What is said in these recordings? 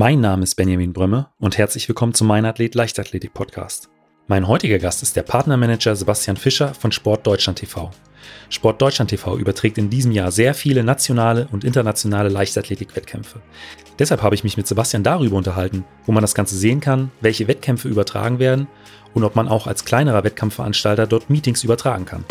Mein Name ist Benjamin Brömme und herzlich willkommen zum Mein Athlet Leichtathletik Podcast. Mein heutiger Gast ist der Partnermanager Sebastian Fischer von Sport Deutschland TV. Sport Deutschland TV überträgt in diesem Jahr sehr viele nationale und internationale Leichtathletik-Wettkämpfe. Deshalb habe ich mich mit Sebastian darüber unterhalten, wo man das Ganze sehen kann, welche Wettkämpfe übertragen werden und ob man auch als kleinerer Wettkampfveranstalter dort Meetings übertragen kann.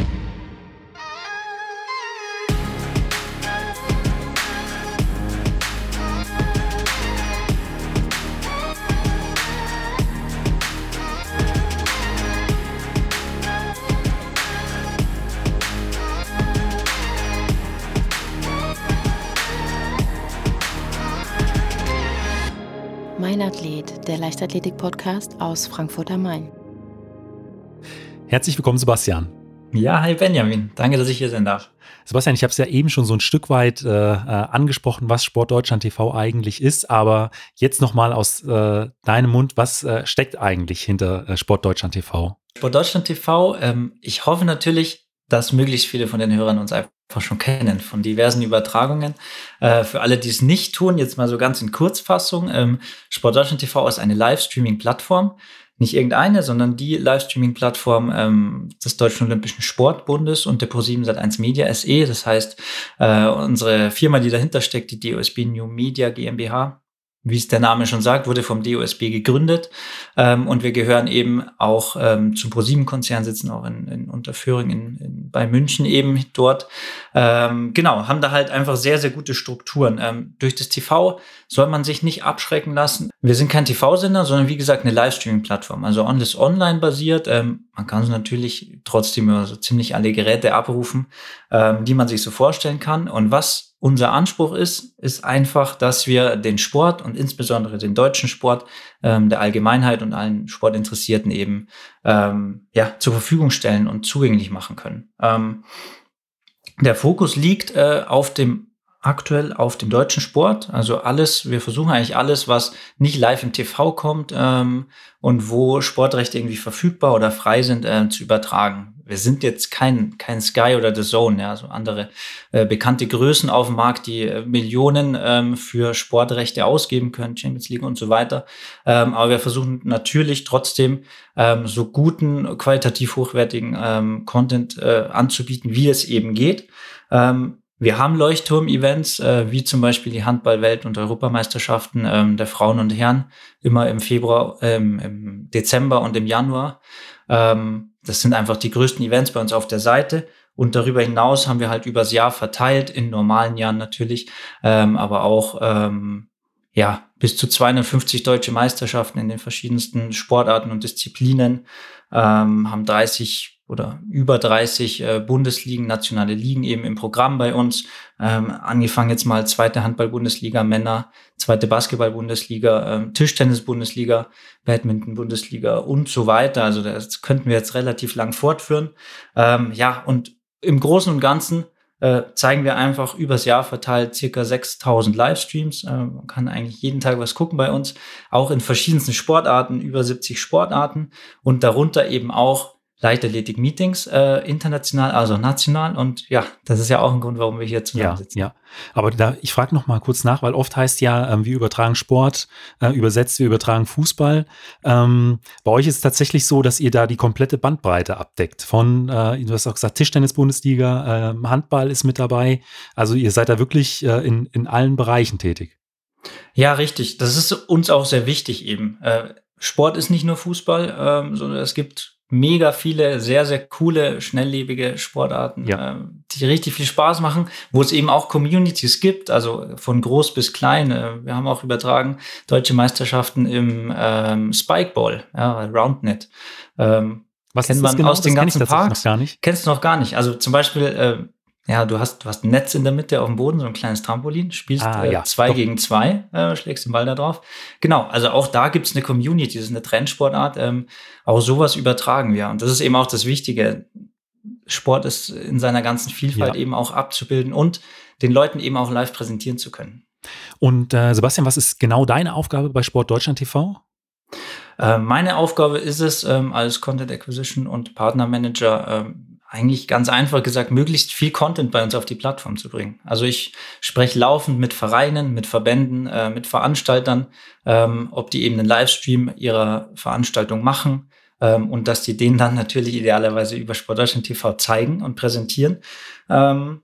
Der Leichtathletik-Podcast aus Frankfurt am Main. Herzlich willkommen, Sebastian. Ja, hi Benjamin. Danke, dass ich hier sein darf. Sebastian, ich habe es ja eben schon so ein Stück weit äh, äh angesprochen, was Sport Deutschland TV eigentlich ist, aber jetzt nochmal aus äh, deinem Mund, was äh, steckt eigentlich hinter äh, Sport Deutschland TV? Sport Deutschland TV, ähm, ich hoffe natürlich, dass möglichst viele von den Hörern uns einfach schon kennen, von diversen Übertragungen. Äh, für alle, die es nicht tun, jetzt mal so ganz in Kurzfassung. Ähm, Sport Deutschland TV ist eine Livestreaming-Plattform. Nicht irgendeine, sondern die Livestreaming-Plattform ähm, des Deutschen Olympischen Sportbundes und der Pro7 Sat1 Media SE. Das heißt, äh, unsere Firma, die dahinter steckt, die DOSB New Media GmbH, wie es der Name schon sagt, wurde vom DOSB gegründet. Ähm, und wir gehören eben auch ähm, zum ProSieben-Konzern, sitzen auch in, in Unterföhring in, in, bei München eben dort. Ähm, genau, haben da halt einfach sehr, sehr gute Strukturen. Ähm, durch das TV soll man sich nicht abschrecken lassen. Wir sind kein TV-Sender, sondern wie gesagt eine Livestreaming-Plattform, also alles online basiert. Ähm, man kann es natürlich trotzdem über so ziemlich alle Geräte abrufen, ähm, die man sich so vorstellen kann. Und was unser Anspruch ist, ist einfach, dass wir den Sport und insbesondere den deutschen Sport ähm, der Allgemeinheit und allen Sportinteressierten eben ähm, ja, zur Verfügung stellen und zugänglich machen können. Ähm, der Fokus liegt äh, auf dem aktuell auf dem deutschen Sport. Also alles, wir versuchen eigentlich alles, was nicht live im TV kommt ähm, und wo Sportrechte irgendwie verfügbar oder frei sind, äh, zu übertragen wir sind jetzt kein, kein Sky oder The Zone, ja, so andere äh, bekannte Größen auf dem Markt, die äh, Millionen ähm, für Sportrechte ausgeben können, Champions League und so weiter. Ähm, aber wir versuchen natürlich trotzdem ähm, so guten, qualitativ hochwertigen ähm, Content äh, anzubieten, wie es eben geht. Ähm, wir haben Leuchtturm-Events, äh, wie zum Beispiel die Handball-Welt- und Europameisterschaften ähm, der Frauen und Herren, immer im Februar, ähm, im Dezember und im Januar. Ähm, das sind einfach die größten Events bei uns auf der Seite. Und darüber hinaus haben wir halt übers Jahr verteilt, in normalen Jahren natürlich, ähm, aber auch ähm, ja bis zu 250 deutsche Meisterschaften in den verschiedensten Sportarten und Disziplinen, ähm, haben 30 oder über 30 äh, Bundesligen, nationale Ligen eben im Programm bei uns. Ähm, angefangen jetzt mal zweite Handball-Bundesliga Männer, zweite Basketball-Bundesliga, ähm, Tischtennis-Bundesliga, Badminton-Bundesliga und so weiter. Also das könnten wir jetzt relativ lang fortführen. Ähm, ja, und im Großen und Ganzen äh, zeigen wir einfach übers Jahr verteilt circa 6000 Livestreams. Äh, man kann eigentlich jeden Tag was gucken bei uns, auch in verschiedensten Sportarten, über 70 Sportarten und darunter eben auch Leichtathletik-Meetings, äh, international, also national. Und ja, das ist ja auch ein Grund, warum wir hier zusammensitzen. Ja, ja. Aber da, ich frage noch mal kurz nach, weil oft heißt ja, ähm, wir übertragen Sport, äh, übersetzt, wir übertragen Fußball. Ähm, bei euch ist es tatsächlich so, dass ihr da die komplette Bandbreite abdeckt. Von, äh, du hast auch gesagt, Tischtennis-Bundesliga, äh, Handball ist mit dabei. Also ihr seid da wirklich äh, in, in allen Bereichen tätig. Ja, richtig. Das ist uns auch sehr wichtig eben. Äh, Sport ist nicht nur Fußball, ähm, sondern es gibt mega viele sehr, sehr coole, schnelllebige Sportarten, ja. äh, die richtig viel Spaß machen, wo es eben auch Communities gibt, also von groß bis klein. Äh, wir haben auch übertragen deutsche Meisterschaften im ähm, Spikeball, ja, Roundnet. Ähm, Was kennt man genau? aus den ganzen Parks? Noch gar nicht. Kennst du noch gar nicht. Also zum Beispiel äh, ja, du hast, du hast ein Netz in der Mitte auf dem Boden, so ein kleines Trampolin, spielst ah, äh, ja, zwei doch. gegen zwei, äh, schlägst den Ball da drauf. Genau, also auch da gibt's eine Community, das ist eine Trendsportart. Ähm, auch sowas übertragen wir. Und das ist eben auch das Wichtige. Sport ist in seiner ganzen Vielfalt ja. eben auch abzubilden und den Leuten eben auch live präsentieren zu können. Und äh, Sebastian, was ist genau deine Aufgabe bei Sport Deutschland TV? Äh, meine Aufgabe ist es, ähm, als Content Acquisition und Partnermanager ähm, eigentlich ganz einfach gesagt, möglichst viel Content bei uns auf die Plattform zu bringen. Also ich spreche laufend mit Vereinen, mit Verbänden, äh, mit Veranstaltern, ähm, ob die eben einen Livestream ihrer Veranstaltung machen ähm, und dass die den dann natürlich idealerweise über Sportdeutschland TV zeigen und präsentieren. Ähm,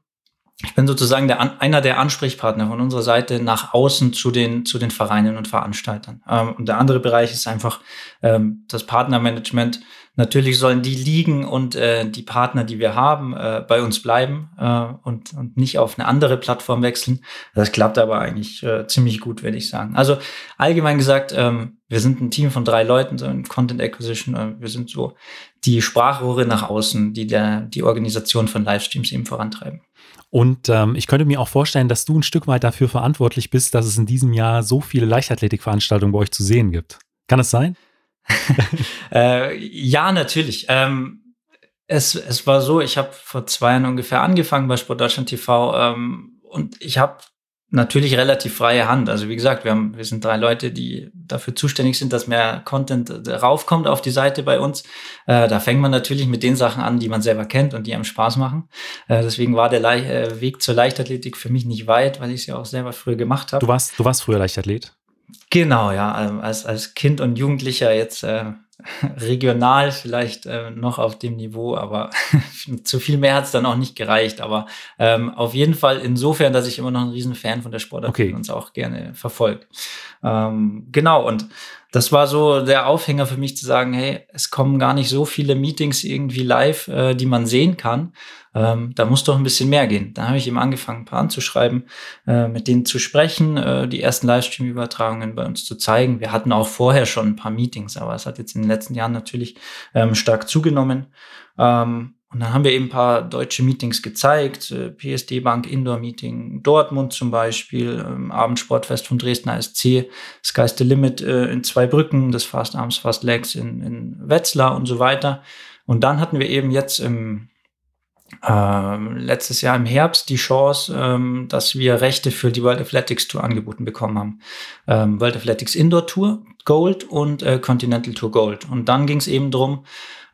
ich bin sozusagen der, einer der Ansprechpartner von unserer Seite nach außen zu den, zu den Vereinen und Veranstaltern. Ähm, und der andere Bereich ist einfach ähm, das Partnermanagement. Natürlich sollen die Ligen und äh, die Partner, die wir haben, äh, bei uns bleiben äh, und, und nicht auf eine andere Plattform wechseln. Das klappt aber eigentlich äh, ziemlich gut, würde ich sagen. Also allgemein gesagt, ähm, wir sind ein Team von drei Leuten, so in Content Acquisition. Äh, wir sind so die Sprachrohre nach außen, die der, die Organisation von Livestreams eben vorantreiben. Und ähm, ich könnte mir auch vorstellen, dass du ein Stück weit dafür verantwortlich bist, dass es in diesem Jahr so viele Leichtathletikveranstaltungen bei euch zu sehen gibt. Kann es sein? äh, ja, natürlich. Ähm, es, es war so, ich habe vor zwei Jahren ungefähr angefangen bei Sport Deutschland TV ähm, und ich habe natürlich relativ freie Hand. Also wie gesagt, wir, haben, wir sind drei Leute, die dafür zuständig sind, dass mehr Content raufkommt auf die Seite bei uns. Äh, da fängt man natürlich mit den Sachen an, die man selber kennt und die einem Spaß machen. Äh, deswegen war der Le äh, Weg zur Leichtathletik für mich nicht weit, weil ich es ja auch selber früher gemacht habe. Du warst, du warst früher Leichtathlet? Genau, ja. Also als, als Kind und Jugendlicher jetzt äh, regional vielleicht äh, noch auf dem Niveau, aber zu viel mehr hat es dann auch nicht gereicht. Aber ähm, auf jeden Fall insofern, dass ich immer noch ein riesen Fan von der Sportart okay. bin und uns auch gerne verfolgt. Ähm, genau, und das war so der Aufhänger für mich zu sagen, hey, es kommen gar nicht so viele Meetings irgendwie live, äh, die man sehen kann. Ähm, da muss doch ein bisschen mehr gehen. Da habe ich eben angefangen, ein paar anzuschreiben, äh, mit denen zu sprechen, äh, die ersten Livestream-Übertragungen bei uns zu zeigen. Wir hatten auch vorher schon ein paar Meetings, aber es hat jetzt in den letzten Jahren natürlich ähm, stark zugenommen. Ähm, und dann haben wir eben ein paar deutsche Meetings gezeigt, äh, PSD Bank Indoor Meeting Dortmund zum Beispiel, ähm, Abendsportfest von Dresden ASC, Sky's the Limit äh, in Zweibrücken, das Fast Arms Fast Legs in, in Wetzlar und so weiter. Und dann hatten wir eben jetzt im äh, letztes Jahr im Herbst die Chance, ähm, dass wir Rechte für die World Athletics Tour angeboten bekommen haben. Ähm, World Athletics Indoor Tour Gold und äh, Continental Tour Gold. Und dann ging es eben drum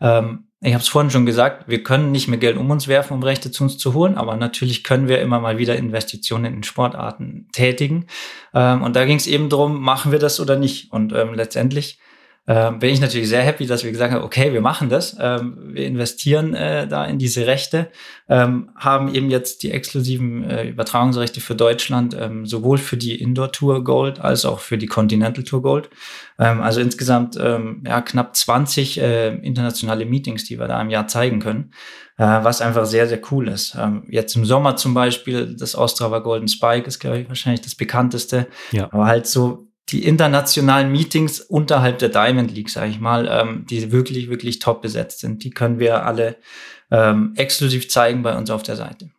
ähm, ich habe es vorhin schon gesagt, wir können nicht mehr Geld um uns werfen, um Rechte zu uns zu holen, aber natürlich können wir immer mal wieder Investitionen in Sportarten tätigen. Ähm, und da ging es eben drum, machen wir das oder nicht? Und ähm, letztendlich ähm, bin ich natürlich sehr happy, dass wir gesagt haben, okay, wir machen das, ähm, wir investieren äh, da in diese Rechte, ähm, haben eben jetzt die exklusiven äh, Übertragungsrechte für Deutschland, ähm, sowohl für die Indoor Tour Gold als auch für die Continental Tour Gold. Ähm, also insgesamt ähm, ja, knapp 20 äh, internationale Meetings, die wir da im Jahr zeigen können, äh, was einfach sehr, sehr cool ist. Jetzt im Sommer zum Beispiel, das Ostrava Golden Spike ist, glaube ich, wahrscheinlich das bekannteste, ja. aber halt so die internationalen Meetings unterhalb der Diamond League, sage ich mal, ähm, die wirklich, wirklich top besetzt sind. Die können wir alle ähm, exklusiv zeigen bei uns auf der Seite.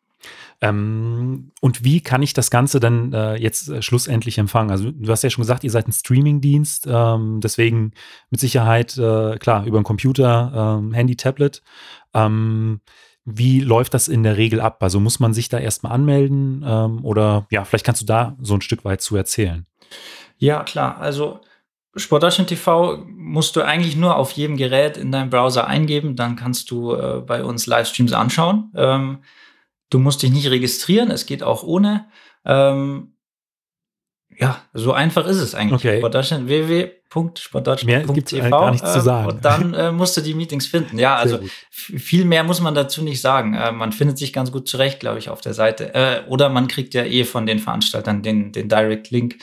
Ähm, und wie kann ich das Ganze dann äh, jetzt äh, schlussendlich empfangen? Also du hast ja schon gesagt, ihr seid ein Streaming-Dienst, ähm, deswegen mit Sicherheit, äh, klar, über einen Computer, ähm, Handy, Tablet. Ähm, wie läuft das in der Regel ab? Also muss man sich da erstmal anmelden ähm, oder ja, vielleicht kannst du da so ein Stück weit zu erzählen. Ja, klar. Also Sportdeutschland TV musst du eigentlich nur auf jedem Gerät in deinem Browser eingeben, dann kannst du äh, bei uns Livestreams anschauen. Ähm, du musst dich nicht registrieren, es geht auch ohne. Ähm, ja, so einfach ist es eigentlich. Okay. Sportdeutschland www.sportdeutschland.tv gar nichts äh, zu sagen. Und dann äh, musst du die Meetings finden. Ja, also viel mehr muss man dazu nicht sagen. Äh, man findet sich ganz gut zurecht, glaube ich, auf der Seite. Äh, oder man kriegt ja eh von den Veranstaltern den, den Direct Link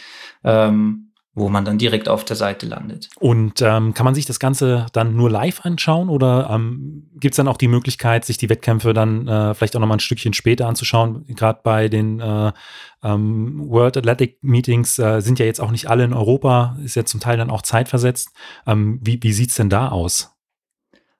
ähm, wo man dann direkt auf der Seite landet. Und ähm, kann man sich das Ganze dann nur live anschauen oder ähm, gibt es dann auch die Möglichkeit, sich die Wettkämpfe dann äh, vielleicht auch noch mal ein Stückchen später anzuschauen? Gerade bei den äh, ähm, World Athletic Meetings äh, sind ja jetzt auch nicht alle in Europa, ist ja zum Teil dann auch zeitversetzt. Ähm, wie wie sieht es denn da aus?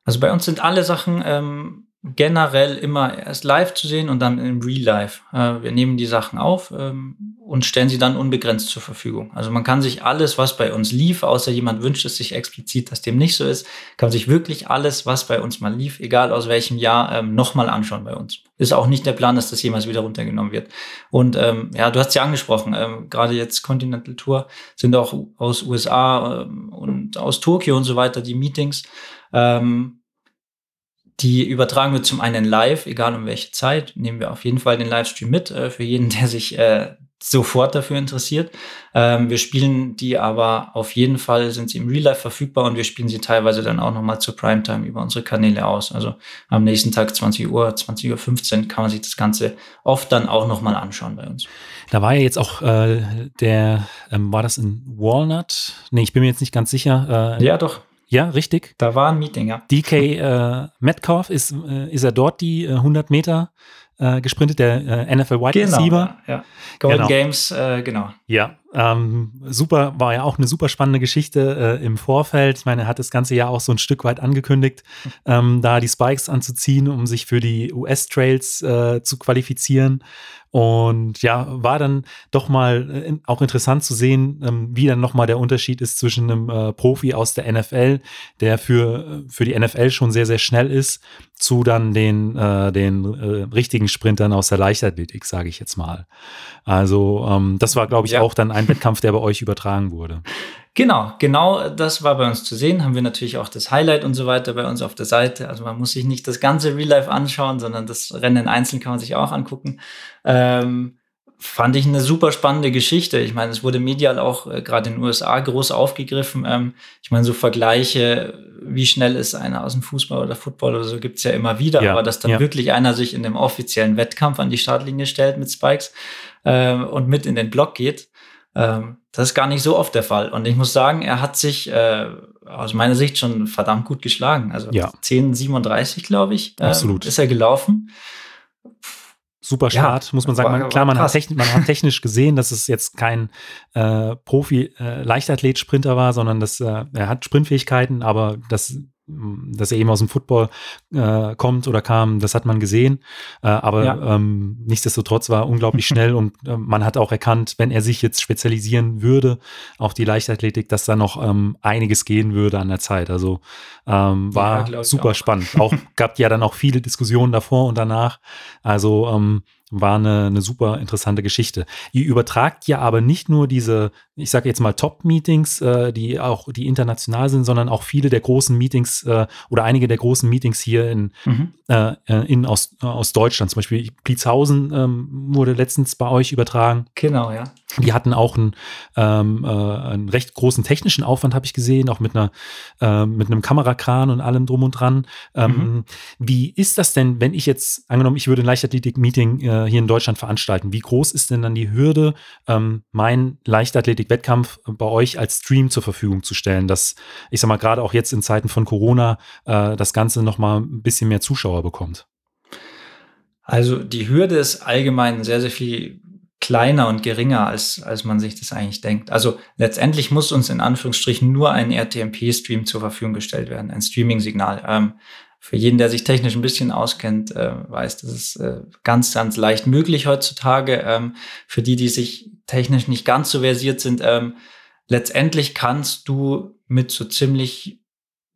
Also bei uns sind alle Sachen ähm, generell immer erst live zu sehen und dann im Real Life. Äh, wir nehmen die Sachen auf ähm, und stellen sie dann unbegrenzt zur Verfügung. Also man kann sich alles, was bei uns lief, außer jemand wünscht es sich explizit, dass dem nicht so ist, kann sich wirklich alles, was bei uns mal lief, egal aus welchem Jahr, ähm, nochmal anschauen bei uns. Ist auch nicht der Plan, dass das jemals wieder runtergenommen wird. Und ähm, ja, du hast ja angesprochen, ähm, gerade jetzt Continental Tour sind auch aus USA ähm, und aus Tokio und so weiter die Meetings. Ähm, die übertragen wird zum einen live, egal um welche Zeit. Nehmen wir auf jeden Fall den Livestream mit äh, für jeden, der sich äh, sofort dafür interessiert. Ähm, wir spielen die aber auf jeden Fall, sind sie im Real Life verfügbar und wir spielen sie teilweise dann auch nochmal zur Primetime über unsere Kanäle aus. Also am nächsten Tag 20 Uhr, 20.15 Uhr kann man sich das Ganze oft dann auch nochmal anschauen bei uns. Da war ja jetzt auch äh, der, ähm, war das in Walnut? Nee, ich bin mir jetzt nicht ganz sicher. Äh, ja, doch. Ja, richtig. Da war ein Meeting, ja. DK äh, Metcalf, ist, äh, ist er dort die äh, 100 Meter äh, gesprintet, der äh, NFL Wide genau, Receiver. Ja, ja. Golden genau. Games, äh, genau. Ja, ähm, super, war ja auch eine super spannende Geschichte im Vorfeld. Ich meine, er hat das ganze Jahr auch so ein Stück weit angekündigt, ähm, da die Spikes anzuziehen, um sich für die US-Trails zu qualifizieren. Und ja, war dann doch mal äh, auch interessant zu sehen, ähm, wie dann nochmal der Unterschied ist zwischen einem äh, Profi aus der NFL, der für, für die NFL schon sehr, sehr schnell ist, zu dann den, äh, den äh, richtigen Sprintern aus der Leichtathletik, sage ich jetzt mal. Also ähm, das war, glaube ich, ja. auch dann ein Wettkampf, der bei euch übertragen wurde. Genau, genau das war bei uns zu sehen. Haben wir natürlich auch das Highlight und so weiter bei uns auf der Seite. Also man muss sich nicht das ganze Real Life anschauen, sondern das Rennen einzeln kann man sich auch angucken. Ähm, fand ich eine super spannende Geschichte. Ich meine, es wurde medial auch äh, gerade in den USA groß aufgegriffen. Ähm, ich meine, so Vergleiche, wie schnell ist einer aus dem Fußball oder Football oder so, gibt's ja immer wieder. Ja, aber dass dann ja. wirklich einer sich in dem offiziellen Wettkampf an die Startlinie stellt mit Spikes ähm, und mit in den Block geht, ähm, das ist gar nicht so oft der Fall. Und ich muss sagen, er hat sich äh, aus meiner Sicht schon verdammt gut geschlagen. Also ja. 10,37, glaube ich, äh, Absolut. ist er gelaufen super Start, ja, muss man sagen. Man, klar, man hat, technisch, man hat, technisch gesehen, dass es jetzt kein äh, Profi-Leichtathlet-Sprinter äh, war, sondern dass äh, er hat Sprintfähigkeiten, aber das dass er eben aus dem Football äh, kommt oder kam, das hat man gesehen. Äh, aber ja. ähm, nichtsdestotrotz war unglaublich schnell und äh, man hat auch erkannt, wenn er sich jetzt spezialisieren würde auf die Leichtathletik, dass da noch ähm, einiges gehen würde an der Zeit. Also ähm, war ja, super auch. spannend. Auch gab ja dann auch viele Diskussionen davor und danach. Also ähm, war eine, eine super interessante Geschichte. Ihr übertragt ja aber nicht nur diese, ich sage jetzt mal Top-Meetings, äh, die auch die international sind, sondern auch viele der großen Meetings äh, oder einige der großen Meetings hier in, mhm. äh, äh in aus, aus Deutschland. Zum Beispiel Blitzhausen ähm, wurde letztens bei euch übertragen. Genau, ja. Die hatten auch einen, ähm, äh, einen recht großen technischen Aufwand, habe ich gesehen, auch mit einer äh, mit einem Kamerakran und allem drum und dran. Ähm, mhm. Wie ist das denn, wenn ich jetzt angenommen, ich würde ein Leichtathletik-Meeting äh, hier in Deutschland veranstalten? Wie groß ist denn dann die Hürde, ähm, meinen Leichtathletik-Wettkampf bei euch als Stream zur Verfügung zu stellen, dass ich sag mal gerade auch jetzt in Zeiten von Corona äh, das Ganze noch mal ein bisschen mehr Zuschauer bekommt? Also die Hürde ist allgemein sehr sehr viel kleiner und geringer, als, als man sich das eigentlich denkt. Also letztendlich muss uns in Anführungsstrichen nur ein RTMP-Stream zur Verfügung gestellt werden, ein Streaming-Signal. Ähm, für jeden, der sich technisch ein bisschen auskennt, äh, weiß, das ist äh, ganz, ganz leicht möglich heutzutage. Ähm, für die, die sich technisch nicht ganz so versiert sind, ähm, letztendlich kannst du mit so ziemlich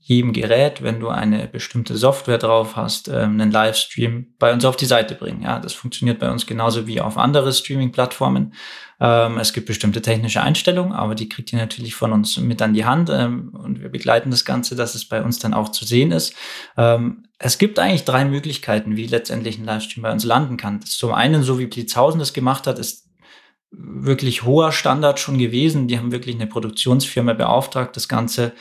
jedem Gerät, wenn du eine bestimmte Software drauf hast, ähm, einen Livestream bei uns auf die Seite bringen. Ja, das funktioniert bei uns genauso wie auf andere Streaming-Plattformen. Ähm, es gibt bestimmte technische Einstellungen, aber die kriegt ihr natürlich von uns mit an die Hand ähm, und wir begleiten das Ganze, dass es bei uns dann auch zu sehen ist. Ähm, es gibt eigentlich drei Möglichkeiten, wie letztendlich ein Livestream bei uns landen kann. Zum einen, so wie Blitzhausen das gemacht hat, ist wirklich hoher Standard schon gewesen. Die haben wirklich eine Produktionsfirma beauftragt, das Ganze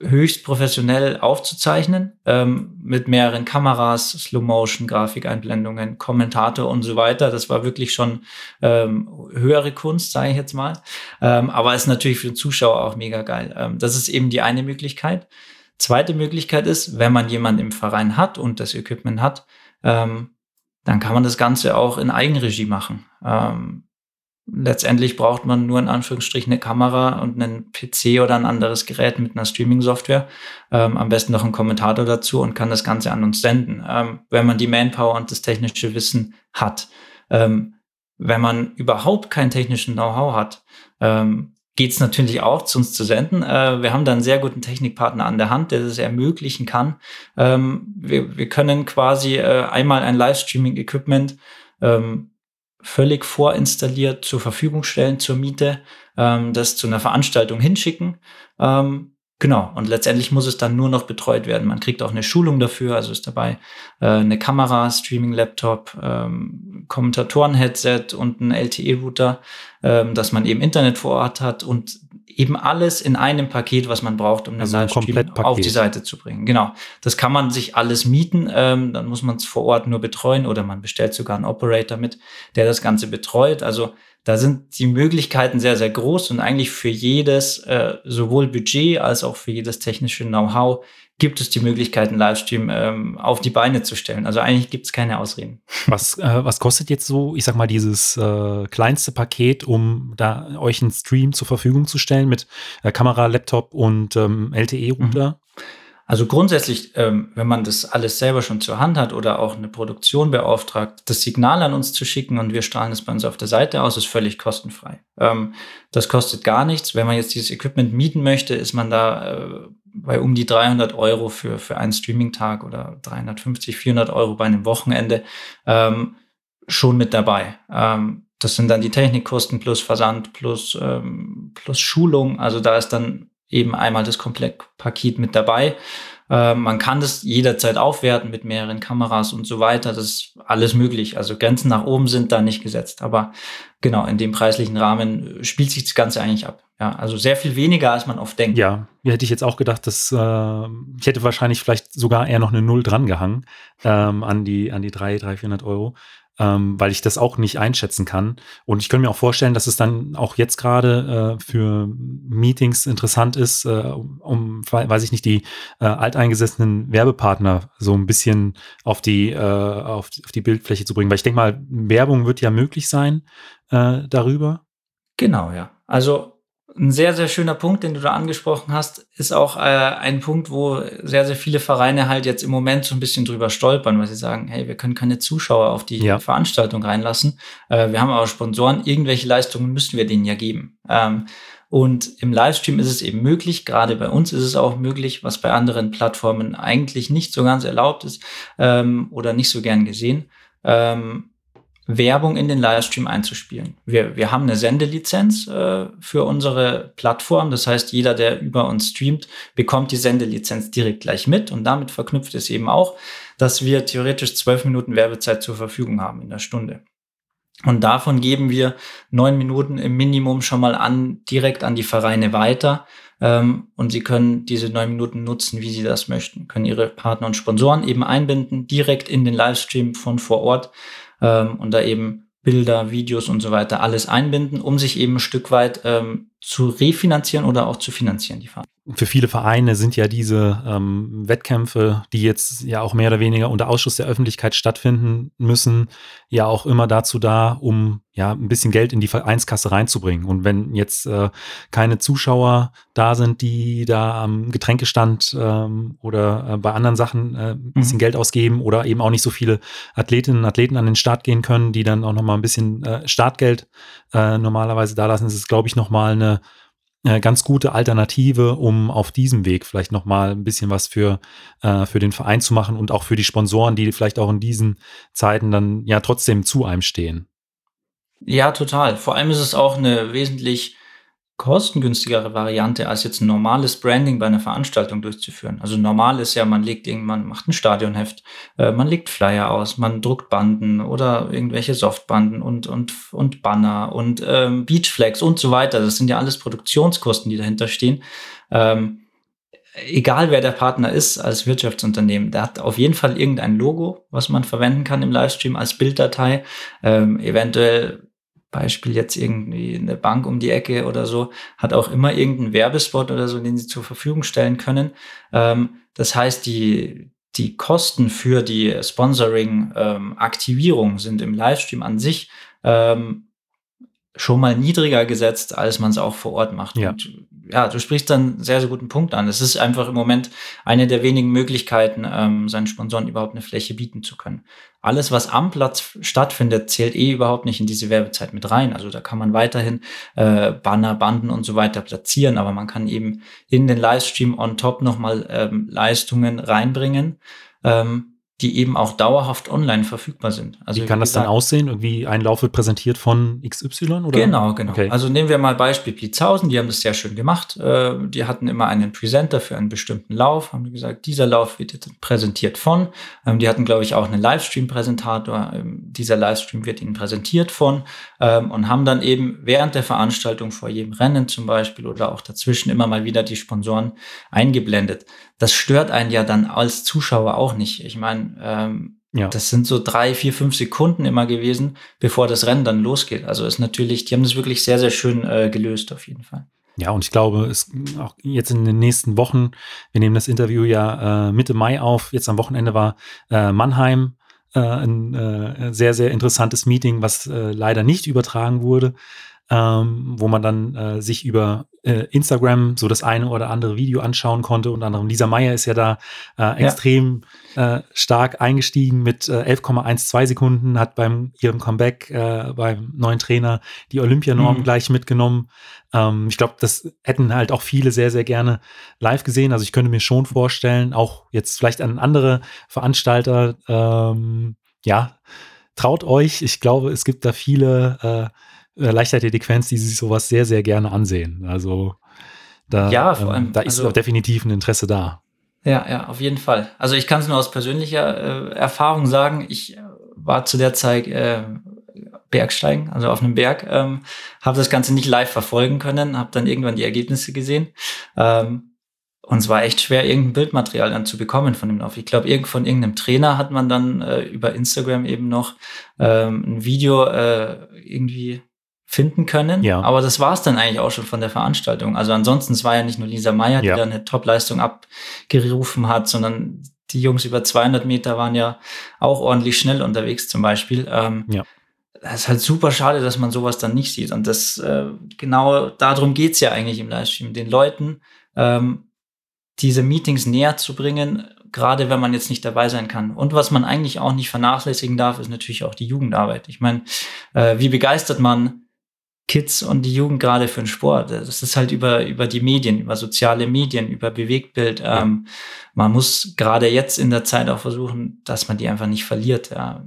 höchst professionell aufzuzeichnen, ähm, mit mehreren Kameras, Slow-Motion, Grafikeinblendungen, Kommentator und so weiter. Das war wirklich schon ähm, höhere Kunst, sage ich jetzt mal. Ähm, aber ist natürlich für den Zuschauer auch mega geil. Ähm, das ist eben die eine Möglichkeit. Zweite Möglichkeit ist, wenn man jemanden im Verein hat und das Equipment hat, ähm, dann kann man das Ganze auch in Eigenregie machen. Ähm, letztendlich braucht man nur in Anführungsstrichen eine Kamera und einen PC oder ein anderes Gerät mit einer Streaming-Software. Ähm, am besten noch einen Kommentator dazu und kann das Ganze an uns senden, ähm, wenn man die Manpower und das technische Wissen hat. Ähm, wenn man überhaupt kein technischen Know-how hat, ähm, geht es natürlich auch, zu uns zu senden. Äh, wir haben da einen sehr guten Technikpartner an der Hand, der das ermöglichen kann. Ähm, wir, wir können quasi äh, einmal ein Livestreaming-Equipment ähm, völlig vorinstalliert zur Verfügung stellen zur Miete, ähm, das zu einer Veranstaltung hinschicken. Ähm, Genau, und letztendlich muss es dann nur noch betreut werden. Man kriegt auch eine Schulung dafür, also ist dabei äh, eine Kamera, Streaming-Laptop, ähm, Kommentatoren-Headset und ein LTE-Router, ähm, dass man eben Internet vor Ort hat und eben alles in einem Paket, was man braucht, um den also Livestream auf die Seite zu bringen. Genau, das kann man sich alles mieten, ähm, dann muss man es vor Ort nur betreuen oder man bestellt sogar einen Operator mit, der das Ganze betreut. Also da sind die Möglichkeiten sehr, sehr groß und eigentlich für jedes, äh, sowohl Budget als auch für jedes technische Know-how gibt es die Möglichkeiten, Livestream ähm, auf die Beine zu stellen. Also eigentlich gibt es keine Ausreden. Was, äh, was kostet jetzt so, ich sag mal, dieses äh, kleinste Paket, um da euch einen Stream zur Verfügung zu stellen mit äh, Kamera, Laptop und ähm, LTE-Router? Mhm. Also grundsätzlich, ähm, wenn man das alles selber schon zur Hand hat oder auch eine Produktion beauftragt, das Signal an uns zu schicken und wir strahlen es bei uns auf der Seite aus, ist völlig kostenfrei. Ähm, das kostet gar nichts. Wenn man jetzt dieses Equipment mieten möchte, ist man da äh, bei um die 300 Euro für, für einen Streaming-Tag oder 350, 400 Euro bei einem Wochenende ähm, schon mit dabei. Ähm, das sind dann die Technikkosten plus Versand plus, ähm, plus Schulung. Also da ist dann eben einmal das Komplettpaket mit dabei. Äh, man kann das jederzeit aufwerten mit mehreren Kameras und so weiter. Das ist alles möglich. Also Grenzen nach oben sind da nicht gesetzt. Aber genau, in dem preislichen Rahmen spielt sich das Ganze eigentlich ab. Ja, also sehr viel weniger, als man oft denkt. Ja, hätte ich jetzt auch gedacht, dass äh, ich hätte wahrscheinlich vielleicht sogar eher noch eine Null dran gehangen ähm, an die an die drei, drei, 400 Euro ähm, weil ich das auch nicht einschätzen kann. Und ich könnte mir auch vorstellen, dass es dann auch jetzt gerade äh, für Meetings interessant ist, äh, um, weiß ich nicht, die äh, alteingesessenen Werbepartner so ein bisschen auf die, äh, auf, auf die Bildfläche zu bringen. Weil ich denke mal, Werbung wird ja möglich sein äh, darüber. Genau, ja. Also ein sehr, sehr schöner Punkt, den du da angesprochen hast, ist auch äh, ein Punkt, wo sehr, sehr viele Vereine halt jetzt im Moment so ein bisschen drüber stolpern, weil sie sagen, hey, wir können keine Zuschauer auf die ja. Veranstaltung reinlassen. Äh, wir haben aber Sponsoren, irgendwelche Leistungen müssen wir denen ja geben. Ähm, und im Livestream ist es eben möglich, gerade bei uns ist es auch möglich, was bei anderen Plattformen eigentlich nicht so ganz erlaubt ist ähm, oder nicht so gern gesehen. Ähm, Werbung in den Livestream einzuspielen. Wir, wir haben eine Sendelizenz äh, für unsere Plattform. Das heißt, jeder, der über uns streamt, bekommt die Sendelizenz direkt gleich mit. Und damit verknüpft es eben auch, dass wir theoretisch zwölf Minuten Werbezeit zur Verfügung haben in der Stunde. Und davon geben wir neun Minuten im Minimum schon mal an, direkt an die Vereine weiter. Ähm, und sie können diese neun Minuten nutzen, wie sie das möchten. Können ihre Partner und Sponsoren eben einbinden, direkt in den Livestream von vor Ort ähm, und da eben Bilder, Videos und so weiter alles einbinden, um sich eben ein Stück weit ähm, zu refinanzieren oder auch zu finanzieren, die Fahrt für viele Vereine sind ja diese ähm, Wettkämpfe, die jetzt ja auch mehr oder weniger unter Ausschuss der Öffentlichkeit stattfinden müssen, ja auch immer dazu da, um ja ein bisschen Geld in die Vereinskasse reinzubringen. Und wenn jetzt äh, keine Zuschauer da sind, die da am Getränkestand ähm, oder äh, bei anderen Sachen äh, ein bisschen mhm. Geld ausgeben oder eben auch nicht so viele Athletinnen und Athleten an den Start gehen können, die dann auch noch mal ein bisschen äh, Startgeld äh, normalerweise da lassen, ist es, glaube ich, noch mal eine äh, ganz gute Alternative, um auf diesem Weg vielleicht noch mal ein bisschen was für, äh, für den Verein zu machen und auch für die Sponsoren, die vielleicht auch in diesen Zeiten dann ja trotzdem zu einem stehen. Ja, total. Vor allem ist es auch eine wesentlich kostengünstigere Variante, als jetzt ein normales Branding bei einer Veranstaltung durchzuführen. Also normal ist ja, man legt irgendwann, macht ein Stadionheft, äh, man legt Flyer aus, man druckt Banden oder irgendwelche Softbanden und, und, und Banner und ähm, Beachflags und so weiter. Das sind ja alles Produktionskosten, die dahinter stehen. Ähm, egal wer der Partner ist als Wirtschaftsunternehmen, der hat auf jeden Fall irgendein Logo, was man verwenden kann im Livestream als Bilddatei. Ähm, eventuell Beispiel jetzt irgendwie eine Bank um die Ecke oder so, hat auch immer irgendeinen Werbespot oder so, den sie zur Verfügung stellen können. Ähm, das heißt, die, die Kosten für die Sponsoring-Aktivierung ähm, sind im Livestream an sich ähm, schon mal niedriger gesetzt, als man es auch vor Ort macht. Ja. Und ja, du sprichst dann einen sehr, sehr guten Punkt an. Es ist einfach im Moment eine der wenigen Möglichkeiten, ähm, seinen Sponsoren überhaupt eine Fläche bieten zu können. Alles, was am Platz stattfindet, zählt eh überhaupt nicht in diese Werbezeit mit rein. Also da kann man weiterhin äh, Banner, Banden und so weiter platzieren, aber man kann eben in den Livestream on top nochmal ähm, Leistungen reinbringen. Ähm, die eben auch dauerhaft online verfügbar sind. Also wie kann wie das dann aussehen? Irgendwie ein Lauf wird präsentiert von XY oder? Genau, genau. Okay. Also nehmen wir mal Beispiel Blitzhausen, die haben das sehr schön gemacht. Äh, die hatten immer einen Presenter für einen bestimmten Lauf, haben gesagt, dieser Lauf wird jetzt präsentiert von. Ähm, die hatten, glaube ich, auch einen Livestream-Präsentator. Ähm, dieser Livestream wird ihnen präsentiert von ähm, und haben dann eben während der Veranstaltung vor jedem Rennen zum Beispiel oder auch dazwischen immer mal wieder die Sponsoren eingeblendet. Das stört einen ja dann als Zuschauer auch nicht. Ich meine, ähm, ja. das sind so drei, vier, fünf Sekunden immer gewesen, bevor das Rennen dann losgeht. Also ist natürlich, die haben das wirklich sehr, sehr schön äh, gelöst auf jeden Fall. Ja, und ich glaube, es auch jetzt in den nächsten Wochen, wir nehmen das Interview ja äh, Mitte Mai auf, jetzt am Wochenende war äh, Mannheim äh, ein äh, sehr, sehr interessantes Meeting, was äh, leider nicht übertragen wurde ähm, wo man dann äh, sich über äh, Instagram so das eine oder andere Video anschauen konnte. Unter anderem Lisa Meyer ist ja da äh, extrem ja. Äh, stark eingestiegen mit äh, 11,12 Sekunden, hat beim ihrem Comeback äh, beim neuen Trainer die Olympianorm mhm. gleich mitgenommen. Ähm, ich glaube, das hätten halt auch viele sehr, sehr gerne live gesehen. Also ich könnte mir schon vorstellen, auch jetzt vielleicht an andere Veranstalter, ähm, ja, traut euch. Ich glaube, es gibt da viele äh, äh, Leichtathletik-Fans, die sich sowas sehr, sehr gerne ansehen. Also da, ja, vor ähm, allem, ähm, da ist also, definitiv ein Interesse da. Ja, ja, auf jeden Fall. Also ich kann es nur aus persönlicher äh, Erfahrung sagen. Ich äh, war zu der Zeit äh, Bergsteigen, also auf einem Berg, ähm, habe das Ganze nicht live verfolgen können, habe dann irgendwann die Ergebnisse gesehen. Ähm, und es war echt schwer, irgendein Bildmaterial dann zu bekommen von dem Lauf. Ich glaube, irgend von irgendeinem Trainer hat man dann äh, über Instagram eben noch ähm, ein Video äh, irgendwie finden können. Ja. Aber das war es dann eigentlich auch schon von der Veranstaltung. Also ansonsten, es war ja nicht nur Lisa Meyer, die ja. da eine Top-Leistung abgerufen hat, sondern die Jungs über 200 Meter waren ja auch ordentlich schnell unterwegs zum Beispiel. Ähm, ja. Das ist halt super schade, dass man sowas dann nicht sieht. Und das äh, genau darum geht's ja eigentlich im Livestream, den Leuten ähm, diese Meetings näher zu bringen, gerade wenn man jetzt nicht dabei sein kann. Und was man eigentlich auch nicht vernachlässigen darf, ist natürlich auch die Jugendarbeit. Ich meine, äh, wie begeistert man Kids und die Jugend gerade für den Sport. Das ist halt über, über die Medien, über soziale Medien, über Bewegtbild. Ja. Ähm, man muss gerade jetzt in der Zeit auch versuchen, dass man die einfach nicht verliert. Ja.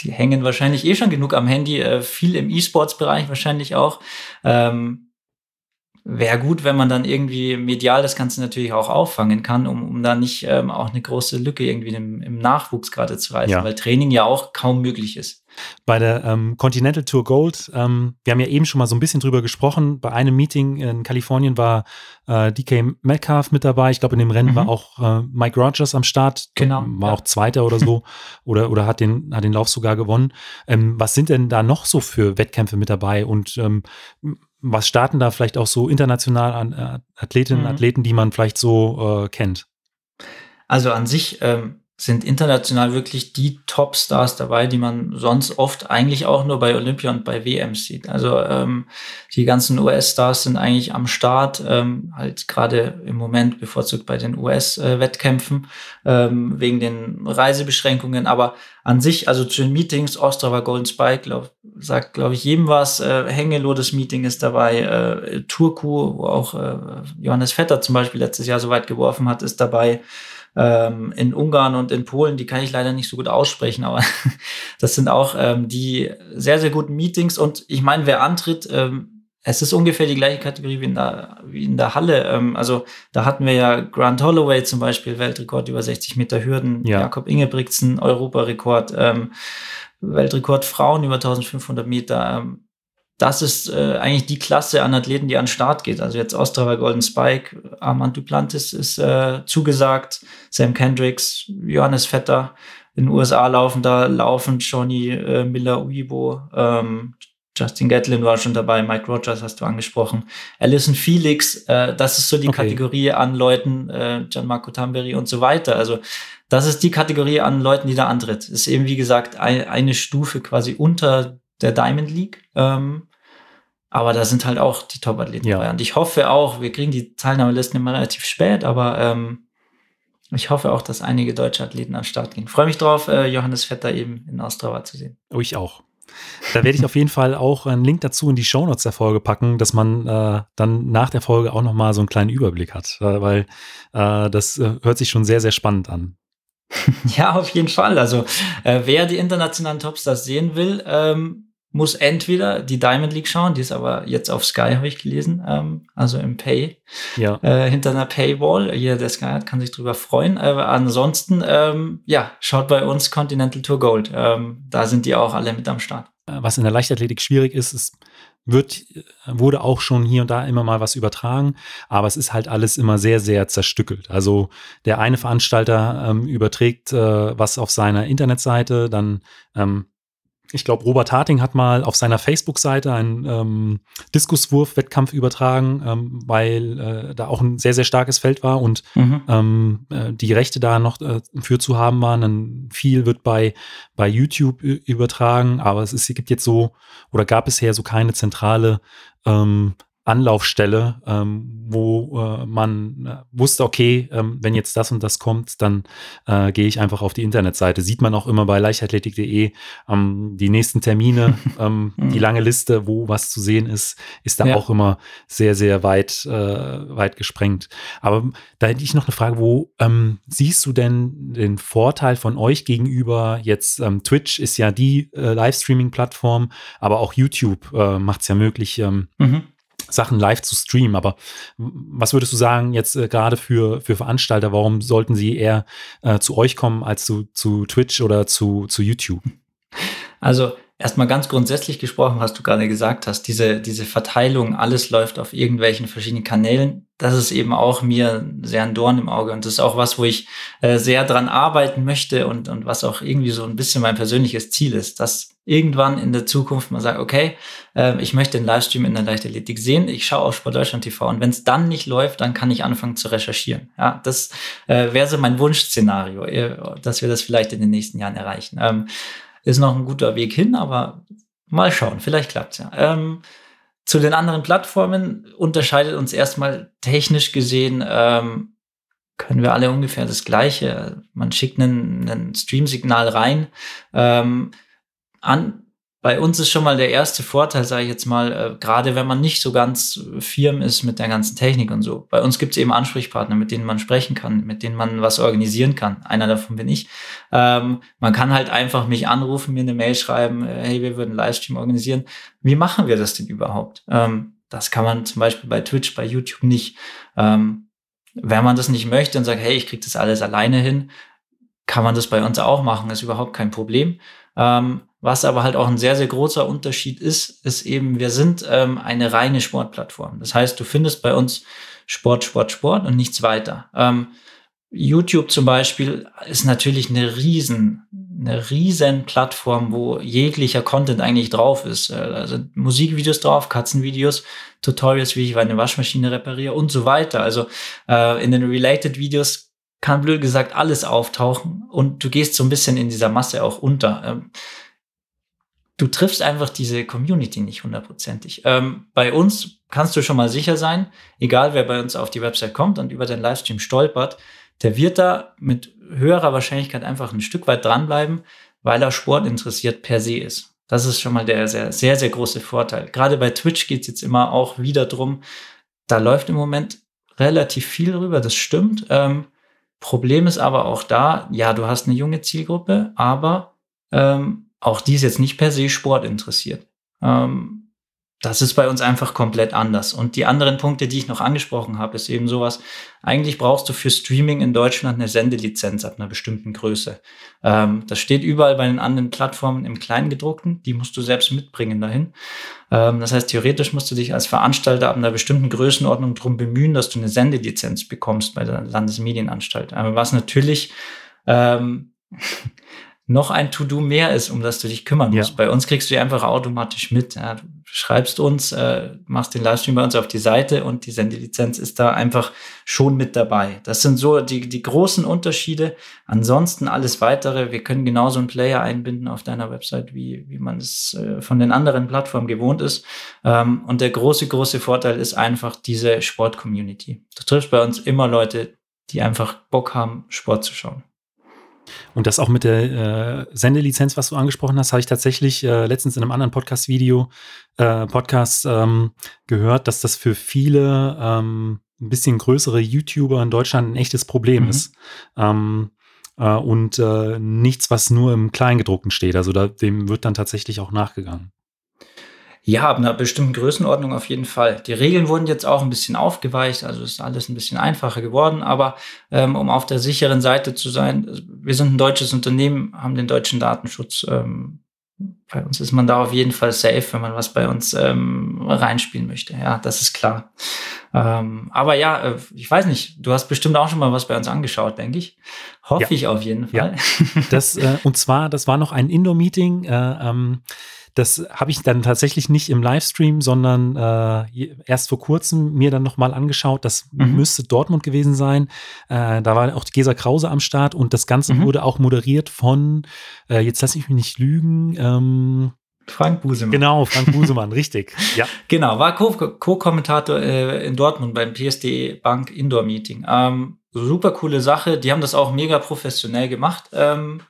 Die hängen wahrscheinlich eh schon genug am Handy, äh, viel im E-Sports-Bereich wahrscheinlich auch. Ähm, Wäre gut, wenn man dann irgendwie medial das Ganze natürlich auch auffangen kann, um, um da nicht ähm, auch eine große Lücke irgendwie im, im Nachwuchs gerade zu reißen, ja. weil Training ja auch kaum möglich ist. Bei der ähm, Continental Tour Gold, ähm, wir haben ja eben schon mal so ein bisschen drüber gesprochen. Bei einem Meeting in Kalifornien war äh, DK Metcalf mit dabei. Ich glaube, in dem Rennen mhm. war auch äh, Mike Rogers am Start. Genau. War ja. auch Zweiter oder so. oder, oder hat den, hat den Lauf sogar gewonnen. Ähm, was sind denn da noch so für Wettkämpfe mit dabei? Und ähm, was starten da vielleicht auch so international an äh, Athletinnen und mhm. Athleten, die man vielleicht so äh, kennt? Also an sich ähm, sind international wirklich die Top-Stars dabei, die man sonst oft eigentlich auch nur bei Olympia und bei WMs sieht. Also ähm, die ganzen US-Stars sind eigentlich am Start, ähm, halt gerade im Moment bevorzugt bei den US-Wettkämpfen ähm, wegen den Reisebeschränkungen. Aber an sich, also zu den Meetings, Ostrava Golden Spike, glaub, sagt, glaube ich, jedem was. Äh, Hengelo, das Meeting ist dabei. Äh, Turku, wo auch äh, Johannes Vetter zum Beispiel letztes Jahr so weit geworfen hat, ist dabei ähm, in Ungarn und in Polen, die kann ich leider nicht so gut aussprechen, aber das sind auch ähm, die sehr, sehr guten Meetings. Und ich meine, wer antritt, ähm, es ist ungefähr die gleiche Kategorie wie in der, wie in der Halle. Ähm, also da hatten wir ja Grant Holloway zum Beispiel, Weltrekord über 60 Meter Hürden, ja. Jakob Ingebrigtsen, Europarekord, ähm, Weltrekord Frauen über 1500 Meter. Ähm, das ist äh, eigentlich die Klasse an Athleten, die an den Start geht. Also jetzt Ostrava Golden Spike, Armand Duplantis ist äh, zugesagt, Sam Kendricks, Johannes Vetter. In den USA laufen da laufen Johnny äh, Miller Uibo, ähm, Justin Gatlin war schon dabei, Mike Rogers hast du angesprochen, Alison Felix, äh, das ist so die okay. Kategorie an Leuten, äh, Gianmarco Tamberi und so weiter. Also das ist die Kategorie an Leuten, die da antritt. Ist eben wie gesagt ein, eine Stufe quasi unter der Diamond League. Ähm, aber da sind halt auch die Top-Athleten ja. dabei. Und ich hoffe auch, wir kriegen die Teilnahmelisten immer relativ spät, aber ähm, ich hoffe auch, dass einige deutsche Athleten an den Start gehen. Freue mich drauf, äh, Johannes Vetter eben in Ostrava zu sehen. Oh, ich auch. Da werde ich auf jeden Fall auch einen Link dazu in die Shownotes der Folge packen, dass man äh, dann nach der Folge auch nochmal so einen kleinen Überblick hat, äh, weil äh, das äh, hört sich schon sehr, sehr spannend an. ja, auf jeden Fall. Also äh, wer die internationalen Topstars sehen will, ähm, muss entweder die Diamond League schauen, die ist aber jetzt auf Sky, habe ich gelesen, ähm, also im Pay, ja. äh, hinter einer Paywall. Jeder, der Sky hat, kann sich drüber freuen. Aber ansonsten, ähm, ja, schaut bei uns Continental Tour Gold. Ähm, da sind die auch alle mit am Start. Was in der Leichtathletik schwierig ist, ist, wird, wurde auch schon hier und da immer mal was übertragen, aber es ist halt alles immer sehr, sehr zerstückelt. Also der eine Veranstalter ähm, überträgt äh, was auf seiner Internetseite, dann ähm, ich glaube, Robert Harting hat mal auf seiner Facebook-Seite einen ähm, Diskuswurf-Wettkampf übertragen, ähm, weil äh, da auch ein sehr, sehr starkes Feld war und mhm. ähm, äh, die Rechte da noch äh, für zu haben waren. Dann viel wird bei, bei YouTube übertragen, aber es ist, es gibt jetzt so oder gab bisher so keine zentrale ähm, Anlaufstelle, ähm, wo äh, man äh, wusste, okay, ähm, wenn jetzt das und das kommt, dann äh, gehe ich einfach auf die Internetseite. Sieht man auch immer bei leichtathletik.de ähm, die nächsten Termine, ähm, die lange Liste, wo was zu sehen ist, ist da ja. auch immer sehr, sehr weit, äh, weit gesprengt. Aber da hätte ich noch eine Frage, wo ähm, siehst du denn den Vorteil von euch gegenüber jetzt ähm, Twitch ist ja die äh, Livestreaming-Plattform, aber auch YouTube äh, macht es ja möglich, mhm Sachen live zu streamen. Aber was würdest du sagen jetzt äh, gerade für, für Veranstalter, warum sollten sie eher äh, zu euch kommen als zu, zu Twitch oder zu, zu YouTube? Also erstmal ganz grundsätzlich gesprochen, was du gerade gesagt hast, diese, diese Verteilung, alles läuft auf irgendwelchen verschiedenen Kanälen, das ist eben auch mir sehr ein Dorn im Auge und das ist auch was, wo ich äh, sehr dran arbeiten möchte und, und was auch irgendwie so ein bisschen mein persönliches Ziel ist, dass irgendwann in der Zukunft man sagt, okay, äh, ich möchte den Livestream in der Leichtathletik sehen, ich schaue auf Sport Deutschland TV und wenn es dann nicht läuft, dann kann ich anfangen zu recherchieren. Ja, das äh, wäre so mein Wunschszenario, äh, dass wir das vielleicht in den nächsten Jahren erreichen. Ähm, ist noch ein guter Weg hin, aber mal schauen, vielleicht klappt's ja. Ähm, zu den anderen Plattformen unterscheidet uns erstmal technisch gesehen, ähm, können wir alle ungefähr das Gleiche. Man schickt einen, einen Stream-Signal rein. Ähm, an, bei uns ist schon mal der erste Vorteil, sage ich jetzt mal, äh, gerade wenn man nicht so ganz firm ist mit der ganzen Technik und so. Bei uns gibt es eben Ansprechpartner, mit denen man sprechen kann, mit denen man was organisieren kann. Einer davon bin ich. Ähm, man kann halt einfach mich anrufen, mir eine Mail schreiben, äh, hey, wir würden einen Livestream organisieren. Wie machen wir das denn überhaupt? Ähm, das kann man zum Beispiel bei Twitch, bei YouTube nicht. Ähm, wenn man das nicht möchte und sagt, hey, ich kriege das alles alleine hin, kann man das bei uns auch machen, ist überhaupt kein Problem. Ähm, was aber halt auch ein sehr, sehr großer Unterschied ist, ist eben, wir sind ähm, eine reine Sportplattform. Das heißt, du findest bei uns Sport, Sport, Sport und nichts weiter. Ähm, YouTube zum Beispiel ist natürlich eine riesen, eine riesen Plattform, wo jeglicher Content eigentlich drauf ist. Äh, also Musikvideos drauf, Katzenvideos, Tutorials, wie ich meine Waschmaschine repariere und so weiter. Also äh, in den Related Videos kann blöd gesagt alles auftauchen und du gehst so ein bisschen in dieser Masse auch unter. Ähm, du triffst einfach diese Community nicht hundertprozentig. Ähm, bei uns kannst du schon mal sicher sein, egal wer bei uns auf die Website kommt und über den Livestream stolpert, der wird da mit höherer Wahrscheinlichkeit einfach ein Stück weit dranbleiben, weil er Sport interessiert per se ist. Das ist schon mal der sehr, sehr, sehr große Vorteil. Gerade bei Twitch geht es jetzt immer auch wieder drum, da läuft im Moment relativ viel rüber, das stimmt. Ähm, Problem ist aber auch da, ja, du hast eine junge Zielgruppe, aber ähm, auch die ist jetzt nicht per se Sport interessiert. Ähm, das ist bei uns einfach komplett anders. Und die anderen Punkte, die ich noch angesprochen habe, ist eben sowas. Eigentlich brauchst du für Streaming in Deutschland eine Sendelizenz ab einer bestimmten Größe. Ähm, das steht überall bei den anderen Plattformen im Kleingedruckten. Die musst du selbst mitbringen dahin. Ähm, das heißt, theoretisch musst du dich als Veranstalter ab einer bestimmten Größenordnung darum bemühen, dass du eine Sendelizenz bekommst bei der Landesmedienanstalt. Aber was natürlich ähm, noch ein To-Do mehr ist, um das du dich kümmern musst. Ja. Bei uns kriegst du die einfach automatisch mit. Ja, du schreibst uns, äh, machst den Livestream bei uns auf die Seite und die Sendelizenz ist da einfach schon mit dabei. Das sind so die, die großen Unterschiede. Ansonsten alles weitere. Wir können genauso einen Player einbinden auf deiner Website, wie, wie man es äh, von den anderen Plattformen gewohnt ist. Ähm, und der große, große Vorteil ist einfach diese Sport-Community. Du triffst bei uns immer Leute, die einfach Bock haben, Sport zu schauen. Und das auch mit der äh, Sendelizenz, was du angesprochen hast, habe ich tatsächlich äh, letztens in einem anderen Podcast-Video, äh, Podcast ähm, gehört, dass das für viele ähm, ein bisschen größere YouTuber in Deutschland ein echtes Problem mhm. ist. Ähm, äh, und äh, nichts, was nur im Kleingedruckten steht. Also da, dem wird dann tatsächlich auch nachgegangen. Ja, ab einer bestimmten Größenordnung auf jeden Fall. Die Regeln wurden jetzt auch ein bisschen aufgeweicht, also ist alles ein bisschen einfacher geworden, aber ähm, um auf der sicheren Seite zu sein, wir sind ein deutsches Unternehmen, haben den deutschen Datenschutz. Ähm, bei uns ist man da auf jeden Fall safe, wenn man was bei uns ähm, reinspielen möchte. Ja, das ist klar. Ähm, aber ja, äh, ich weiß nicht, du hast bestimmt auch schon mal was bei uns angeschaut, denke ich. Hoffe ja. ich auf jeden Fall. Ja. Das, äh, und zwar, das war noch ein Indoor-Meeting. Äh, ähm, das habe ich dann tatsächlich nicht im Livestream, sondern äh, erst vor kurzem mir dann nochmal angeschaut. Das mhm. müsste Dortmund gewesen sein. Äh, da war auch Gesa Krause am Start und das Ganze mhm. wurde auch moderiert von, äh, jetzt lasse ich mich nicht lügen, ähm, Frank Busemann. Genau, Frank Busemann, richtig. Ja. Genau, war Co-Kommentator äh, in Dortmund beim PSD Bank Indoor Meeting. Ähm, super coole Sache. Die haben das auch mega professionell gemacht. Ähm,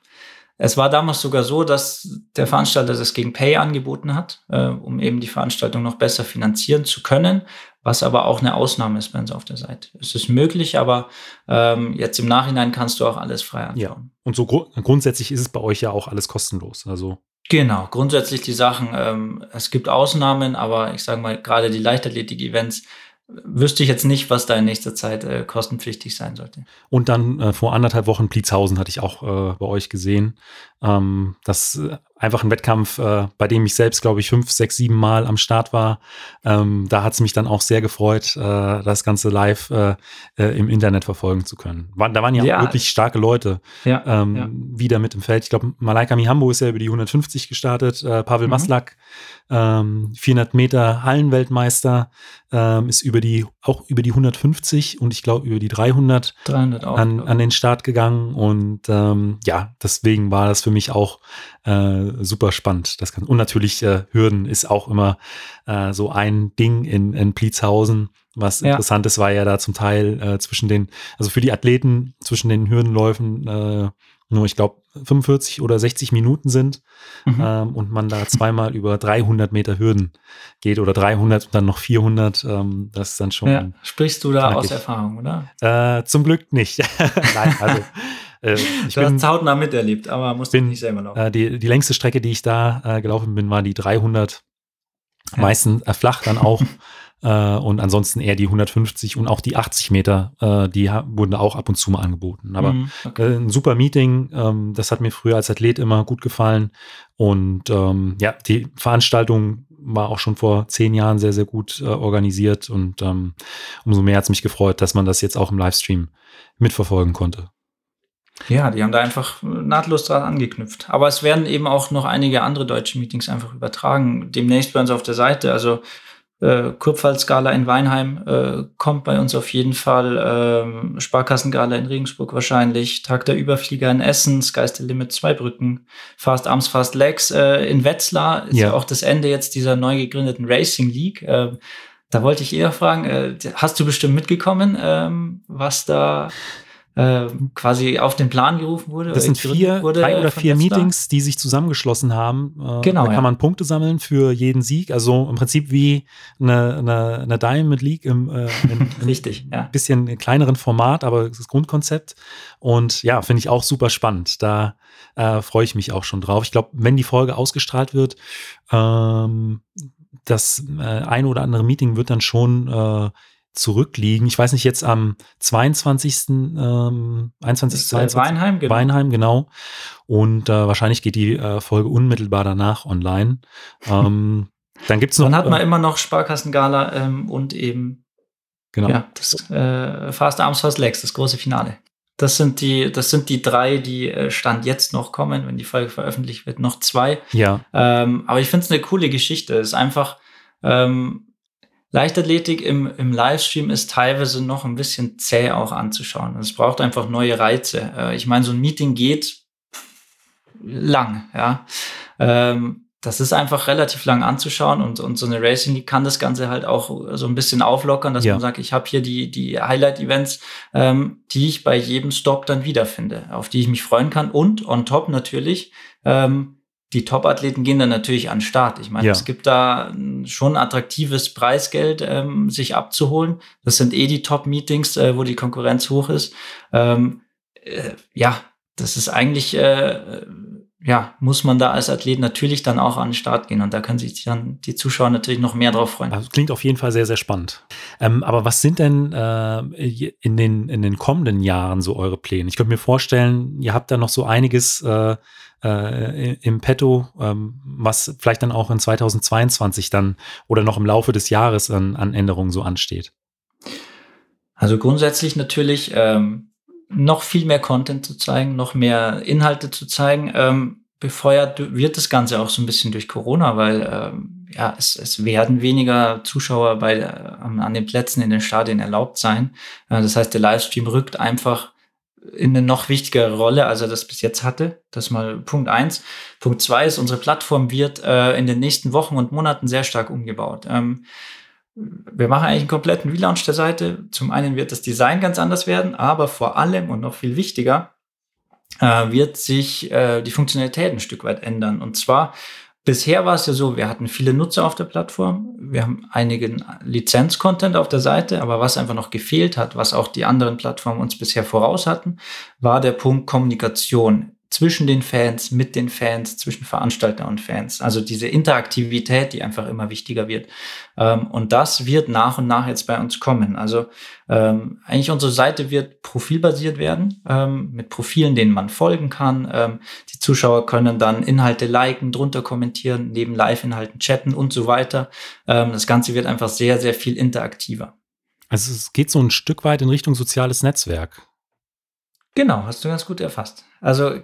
es war damals sogar so, dass der Veranstalter das gegen Pay angeboten hat, äh, um eben die Veranstaltung noch besser finanzieren zu können, was aber auch eine Ausnahme ist bei uns auf der Seite. Es ist möglich, aber ähm, jetzt im Nachhinein kannst du auch alles frei anschauen. Ja. Und so gru grundsätzlich ist es bei euch ja auch alles kostenlos. Also Genau, grundsätzlich die Sachen, ähm, es gibt Ausnahmen, aber ich sage mal, gerade die Leichtathletik-Events wüsste ich jetzt nicht, was da in nächster Zeit äh, kostenpflichtig sein sollte. Und dann äh, vor anderthalb Wochen Blitzhausen hatte ich auch äh, bei euch gesehen. Ähm, das äh, einfach ein Wettkampf, äh, bei dem ich selbst, glaube ich, fünf, sechs, sieben Mal am Start war. Ähm, da hat es mich dann auch sehr gefreut, äh, das Ganze live im Internet verfolgen zu können. War, da waren ja, ja, wirklich starke Leute ja, ähm, ja. wieder mit im Feld. Ich glaube, Malaika Mihambo ist ja über die 150 gestartet, Pavel mhm. Maslak, ähm, 400 Meter Hallenweltmeister, ähm, ist über die auch über die 150 und ich glaube über die 300, 300 auch, an, an den Start gegangen und ähm, ja, deswegen war das für mich auch äh, super spannend. Das kann, und natürlich äh, Hürden ist auch immer äh, so ein Ding in, in Pliezhausen. Was ja. interessant ist, war ja da zum Teil äh, zwischen den, also für die Athleten zwischen den Hürdenläufen äh, nur, ich glaube, 45 oder 60 Minuten sind mhm. ähm, und man da zweimal über 300 Meter Hürden geht oder 300 und dann noch 400. Ähm, das ist dann schon. Ja. Sprichst du da aus Erfahrung, oder? Äh, zum Glück nicht. Nein, also äh, ich du bin, hast hautnah miterlebt, aber musst bin, nicht selber laufen. Äh, die, die längste Strecke, die ich da äh, gelaufen bin, war die 300. Ja. Meistens flach dann auch. Äh, und ansonsten eher die 150 und auch die 80 Meter, äh, die wurden auch ab und zu mal angeboten. Aber mhm, okay. äh, ein super Meeting, ähm, das hat mir früher als Athlet immer gut gefallen. Und ähm, ja, die Veranstaltung war auch schon vor zehn Jahren sehr, sehr gut äh, organisiert und ähm, umso mehr hat es mich gefreut, dass man das jetzt auch im Livestream mitverfolgen konnte. Ja, die haben da einfach nahtlos dran angeknüpft. Aber es werden eben auch noch einige andere deutsche Meetings einfach übertragen. Demnächst bei uns auf der Seite. Also äh, Kurpfalz-Gala in Weinheim äh, kommt bei uns auf jeden Fall. Ähm, Sparkassengala in Regensburg wahrscheinlich. Tag der Überflieger in Essen. Sky's the Limit Zweibrücken. Fast Arms, Fast Legs äh, in Wetzlar. Ist ja. auch das Ende jetzt dieser neu gegründeten Racing League. Äh, da wollte ich eher fragen, äh, hast du bestimmt mitgekommen, ähm, was da äh, quasi auf den Plan gerufen wurde. Das sind vier, drei oder vier Meetings, die sich zusammengeschlossen haben. Äh, genau. Da kann ja. man Punkte sammeln für jeden Sieg. Also im Prinzip wie eine, eine, eine Diamond League im, äh, in, Richtig, ja. bisschen kleineren Format, aber das Grundkonzept. Und ja, finde ich auch super spannend. Da äh, freue ich mich auch schon drauf. Ich glaube, wenn die Folge ausgestrahlt wird, ähm, das äh, ein oder andere Meeting wird dann schon äh, zurückliegen. Ich weiß nicht, jetzt am 22. Ähm, 21. 22. Weinheim, genau. Weinheim, genau. Und äh, wahrscheinlich geht die äh, Folge unmittelbar danach online. ähm, dann gibt's noch. Dann hat man äh, immer noch Sparkassengala ähm, und eben genau. ja, das äh, Fast Arms Fast Legs, das große Finale. Das sind die, das sind die drei, die äh, Stand jetzt noch kommen, wenn die Folge veröffentlicht wird, noch zwei. Ja. Ähm, aber ich finde es eine coole Geschichte. Es ist einfach, ähm, Leichtathletik im, im Livestream ist teilweise noch ein bisschen zäh auch anzuschauen. Es braucht einfach neue Reize. Äh, ich meine, so ein Meeting geht lang, ja. Ähm, das ist einfach relativ lang anzuschauen und, und so eine Racing League kann das Ganze halt auch so ein bisschen auflockern, dass ja. man sagt, ich habe hier die, die Highlight-Events, ähm, die ich bei jedem Stop dann wiederfinde, auf die ich mich freuen kann und on top natürlich ähm, die Top-Athleten gehen dann natürlich an den Start. Ich meine, ja. es gibt da schon attraktives Preisgeld, ähm, sich abzuholen. Das sind eh die Top-Meetings, äh, wo die Konkurrenz hoch ist. Ähm, äh, ja, das ist eigentlich, äh, ja, muss man da als Athlet natürlich dann auch an den Start gehen und da können sich dann die Zuschauer natürlich noch mehr drauf freuen. Also klingt auf jeden Fall sehr, sehr spannend. Ähm, aber was sind denn äh, in, den, in den kommenden Jahren so eure Pläne? Ich könnte mir vorstellen, ihr habt da noch so einiges äh, äh, im Petto, ähm, was vielleicht dann auch in 2022 dann oder noch im Laufe des Jahres an, an Änderungen so ansteht? Also grundsätzlich natürlich ähm, noch viel mehr Content zu zeigen, noch mehr Inhalte zu zeigen. Ähm, befeuert wird das Ganze auch so ein bisschen durch Corona, weil ähm, ja, es, es werden weniger Zuschauer bei, äh, an den Plätzen in den Stadien erlaubt sein. Äh, das heißt, der Livestream rückt einfach in eine noch wichtigere Rolle, als er das bis jetzt hatte. Das ist mal Punkt eins. Punkt zwei ist, unsere Plattform wird äh, in den nächsten Wochen und Monaten sehr stark umgebaut. Ähm, wir machen eigentlich einen kompletten Relaunch der Seite. Zum einen wird das Design ganz anders werden, aber vor allem und noch viel wichtiger äh, wird sich äh, die Funktionalität ein Stück weit ändern. Und zwar Bisher war es ja so, wir hatten viele Nutzer auf der Plattform, wir haben einigen Lizenz-Content auf der Seite, aber was einfach noch gefehlt hat, was auch die anderen Plattformen uns bisher voraus hatten, war der Punkt Kommunikation zwischen den Fans, mit den Fans, zwischen Veranstalter und Fans. Also diese Interaktivität, die einfach immer wichtiger wird. Ähm, und das wird nach und nach jetzt bei uns kommen. Also ähm, eigentlich unsere Seite wird profilbasiert werden, ähm, mit Profilen, denen man folgen kann. Ähm, die Zuschauer können dann Inhalte liken, drunter kommentieren, neben Live-Inhalten chatten und so weiter. Ähm, das Ganze wird einfach sehr, sehr viel interaktiver. Also es geht so ein Stück weit in Richtung soziales Netzwerk. Genau, hast du ganz gut erfasst. Also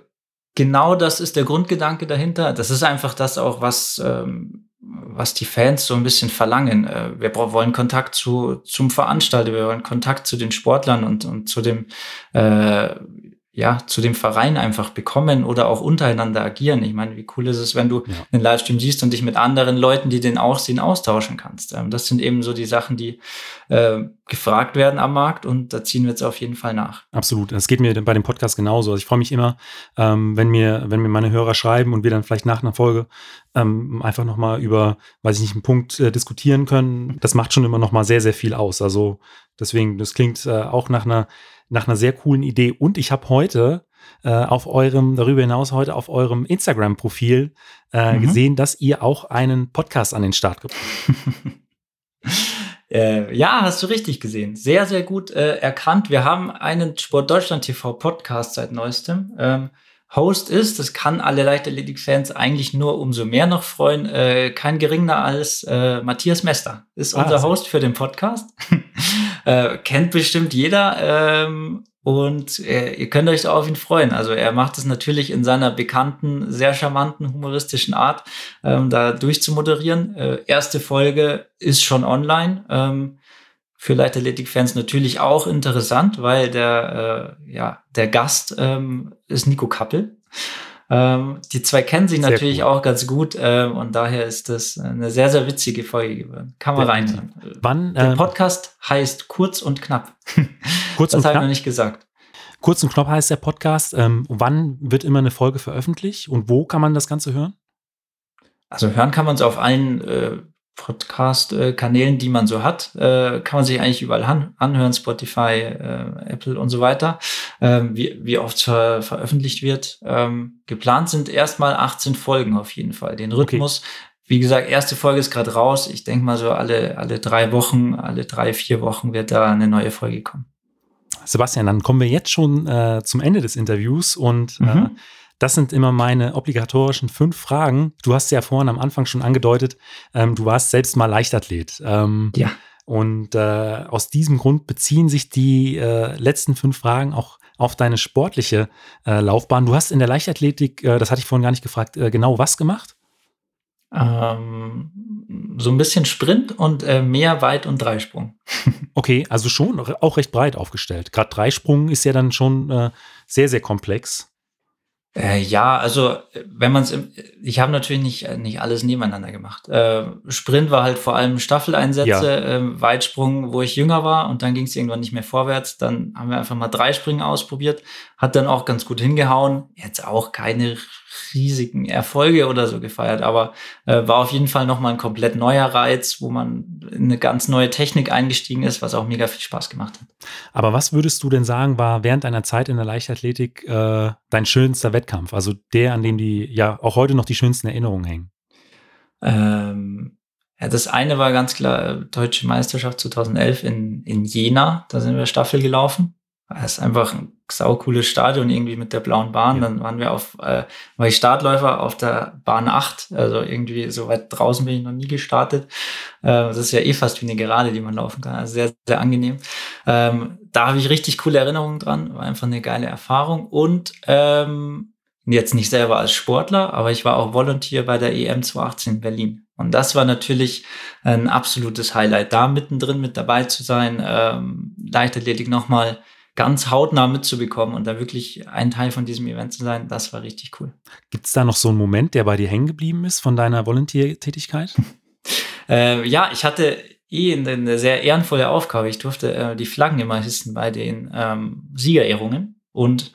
genau das ist der Grundgedanke dahinter. Das ist einfach das auch, was, ähm, was die Fans so ein bisschen verlangen. Äh, wir wollen Kontakt zu, zum Veranstalter, wir wollen Kontakt zu den Sportlern und, und zu dem, äh, ja, zu dem Verein einfach bekommen oder auch untereinander agieren. Ich meine, wie cool ist es, wenn du ja. einen Livestream siehst und dich mit anderen Leuten, die den auch sehen, austauschen kannst. Ähm, das sind eben so die Sachen, die äh, gefragt werden am Markt und da ziehen wir jetzt auf jeden Fall nach. Absolut. Das geht mir bei dem Podcast genauso. Also ich freue mich immer, ähm, wenn mir, wenn mir meine Hörer schreiben und wir dann vielleicht nach einer Folge ähm, einfach nochmal über, weiß ich nicht, einen Punkt äh, diskutieren können. Das macht schon immer nochmal sehr, sehr viel aus. Also deswegen, das klingt äh, auch nach einer nach einer sehr coolen Idee. Und ich habe heute äh, auf eurem, darüber hinaus heute auf eurem Instagram-Profil äh, mhm. gesehen, dass ihr auch einen Podcast an den Start gebracht habt. äh, ja, hast du richtig gesehen. Sehr, sehr gut äh, erkannt. Wir haben einen Sport Deutschland TV Podcast seit neuestem. Ähm, Host ist, das kann alle Leichtathletik-Fans eigentlich nur umso mehr noch freuen, äh, kein geringer als äh, Matthias Mester ist ah, unser Host für den Podcast. äh, kennt bestimmt jeder ähm, und äh, ihr könnt euch auf ihn freuen. Also er macht es natürlich in seiner bekannten, sehr charmanten, humoristischen Art, ähm, da durchzumoderieren. Äh, erste Folge ist schon online. Ähm, für Leichtathletik-Fans natürlich auch interessant, weil der, äh, ja, der Gast ähm, ist Nico Kappel. Ähm, die zwei kennen sich sehr natürlich cool. auch ganz gut äh, und daher ist das eine sehr, sehr witzige Folge geworden. Kann man reinhören. Wann? Der ähm, Podcast heißt Kurz und Knapp. Kurz das und habe ich noch nicht gesagt. Kurz und knapp heißt der Podcast. Ähm, wann wird immer eine Folge veröffentlicht und wo kann man das Ganze hören? Also hören kann man es auf allen äh, Podcast-Kanälen, die man so hat, äh, kann man sich eigentlich überall an anhören, Spotify, äh, Apple und so weiter, ähm, wie, wie oft ver veröffentlicht wird. Ähm, geplant sind erstmal 18 Folgen auf jeden Fall. Den Rhythmus, okay. wie gesagt, erste Folge ist gerade raus. Ich denke mal so alle, alle drei Wochen, alle drei, vier Wochen wird da eine neue Folge kommen. Sebastian, dann kommen wir jetzt schon äh, zum Ende des Interviews und äh, mhm. Das sind immer meine obligatorischen fünf Fragen. Du hast ja vorhin am Anfang schon angedeutet, ähm, du warst selbst mal Leichtathlet. Ähm, ja. Und äh, aus diesem Grund beziehen sich die äh, letzten fünf Fragen auch auf deine sportliche äh, Laufbahn. Du hast in der Leichtathletik, äh, das hatte ich vorhin gar nicht gefragt, äh, genau was gemacht? Ähm, so ein bisschen Sprint und äh, mehr Weit- und Dreisprung. okay, also schon auch recht breit aufgestellt. Gerade Dreisprung ist ja dann schon sehr, sehr komplex. Äh, ja, also wenn man es, ich habe natürlich nicht nicht alles nebeneinander gemacht. Äh, Sprint war halt vor allem Staffeleinsätze, ja. äh, Weitsprung, wo ich jünger war und dann ging es irgendwann nicht mehr vorwärts. Dann haben wir einfach mal drei Springen ausprobiert, hat dann auch ganz gut hingehauen. Jetzt auch keine riesigen Erfolge oder so gefeiert, aber äh, war auf jeden Fall nochmal ein komplett neuer Reiz, wo man in eine ganz neue Technik eingestiegen ist, was auch mega viel Spaß gemacht hat. Aber was würdest du denn sagen, war während deiner Zeit in der Leichtathletik äh, dein schönster Wettkampf? Also der, an dem die ja auch heute noch die schönsten Erinnerungen hängen? Ähm, ja, das eine war ganz klar äh, Deutsche Meisterschaft 2011 in, in Jena. Da sind wir Staffel gelaufen. Das ist einfach ein saucooles Stadion irgendwie mit der blauen Bahn. Ja. Dann waren wir auf, äh, war ich Startläufer auf der Bahn 8. Also irgendwie so weit draußen bin ich noch nie gestartet. Äh, das ist ja eh fast wie eine Gerade, die man laufen kann. Also sehr, sehr angenehm. Ähm, da habe ich richtig coole Erinnerungen dran. War einfach eine geile Erfahrung. Und ähm, jetzt nicht selber als Sportler, aber ich war auch Volunteer bei der EM 2018 in Berlin. Und das war natürlich ein absolutes Highlight, da mittendrin mit dabei zu sein, ähm, Leichtathletik nochmal ganz hautnah mitzubekommen und da wirklich ein Teil von diesem Event zu sein, das war richtig cool. Gibt es da noch so einen Moment, der bei dir hängen geblieben ist von deiner Volunteer-Tätigkeit? äh, ja, ich hatte eh eine sehr ehrenvolle Aufgabe. Ich durfte äh, die Flaggen immer hissen bei den ähm, Siegerehrungen und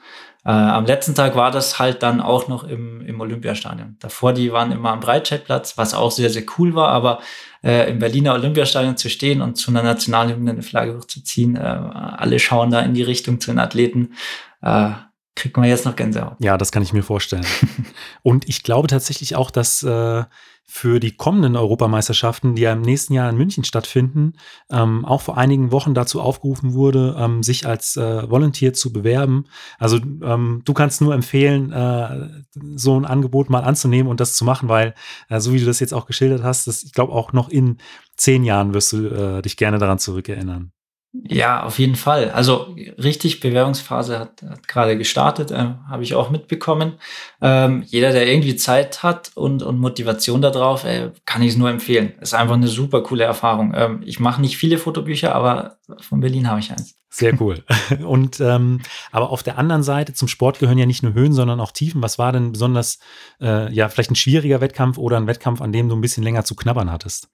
äh, am letzten Tag war das halt dann auch noch im, im Olympiastadion. Davor, die waren immer am Breitscheidplatz, was auch sehr, sehr cool war, aber äh, im Berliner Olympiastadion zu stehen und zu einer Nationalhymne eine Flagge hochzuziehen, äh, alle schauen da in die Richtung zu den Athleten, äh, kriegt man jetzt noch Gänsehaut. Ja, das kann ich mir vorstellen. und ich glaube tatsächlich auch, dass äh, für die kommenden Europameisterschaften, die ja im nächsten Jahr in München stattfinden, ähm, auch vor einigen Wochen dazu aufgerufen wurde, ähm, sich als äh, Volunteer zu bewerben. Also ähm, du kannst nur empfehlen, äh, so ein Angebot mal anzunehmen und das zu machen, weil äh, so wie du das jetzt auch geschildert hast, das, ich glaube auch noch in zehn Jahren wirst du äh, dich gerne daran zurückerinnern. Ja, auf jeden Fall. Also richtig, Bewerbungsphase hat, hat gerade gestartet, äh, habe ich auch mitbekommen. Ähm, jeder, der irgendwie Zeit hat und, und Motivation darauf, äh, kann ich es nur empfehlen. Ist einfach eine super coole Erfahrung. Ähm, ich mache nicht viele Fotobücher, aber von Berlin habe ich eins. Sehr cool. Und ähm, aber auf der anderen Seite zum Sport gehören ja nicht nur Höhen, sondern auch Tiefen. Was war denn besonders, äh, ja, vielleicht ein schwieriger Wettkampf oder ein Wettkampf, an dem du ein bisschen länger zu knabbern hattest?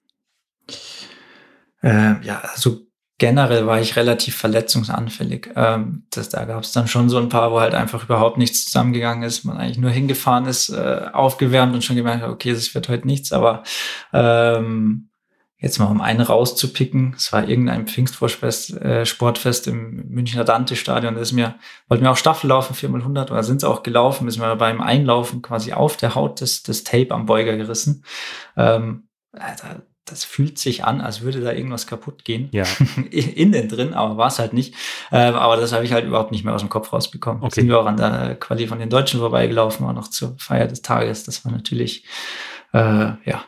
Äh, ja, also generell war ich relativ verletzungsanfällig. Ähm, das, da gab es dann schon so ein paar, wo halt einfach überhaupt nichts zusammengegangen ist. Man eigentlich nur hingefahren ist, äh, aufgewärmt und schon gemerkt hat, okay, das wird heute nichts. Aber ähm, jetzt mal um einen rauszupicken, es war irgendein Pfingstvorfest, äh, Sportfest im Münchner Dante-Stadion. Da ist mir, wollten wir auch Staffel laufen, 4x100, oder sind sie auch gelaufen, ist mir beim Einlaufen quasi auf der Haut das, das Tape am Beuger gerissen. Ähm, Alter, das fühlt sich an, als würde da irgendwas kaputt gehen. Ja. Innen drin, aber war es halt nicht. Ähm, aber das habe ich halt überhaupt nicht mehr aus dem Kopf rausbekommen. Okay. Sind wir auch an der Quali von den Deutschen vorbeigelaufen, war noch zur Feier des Tages. Das war natürlich, äh, ja,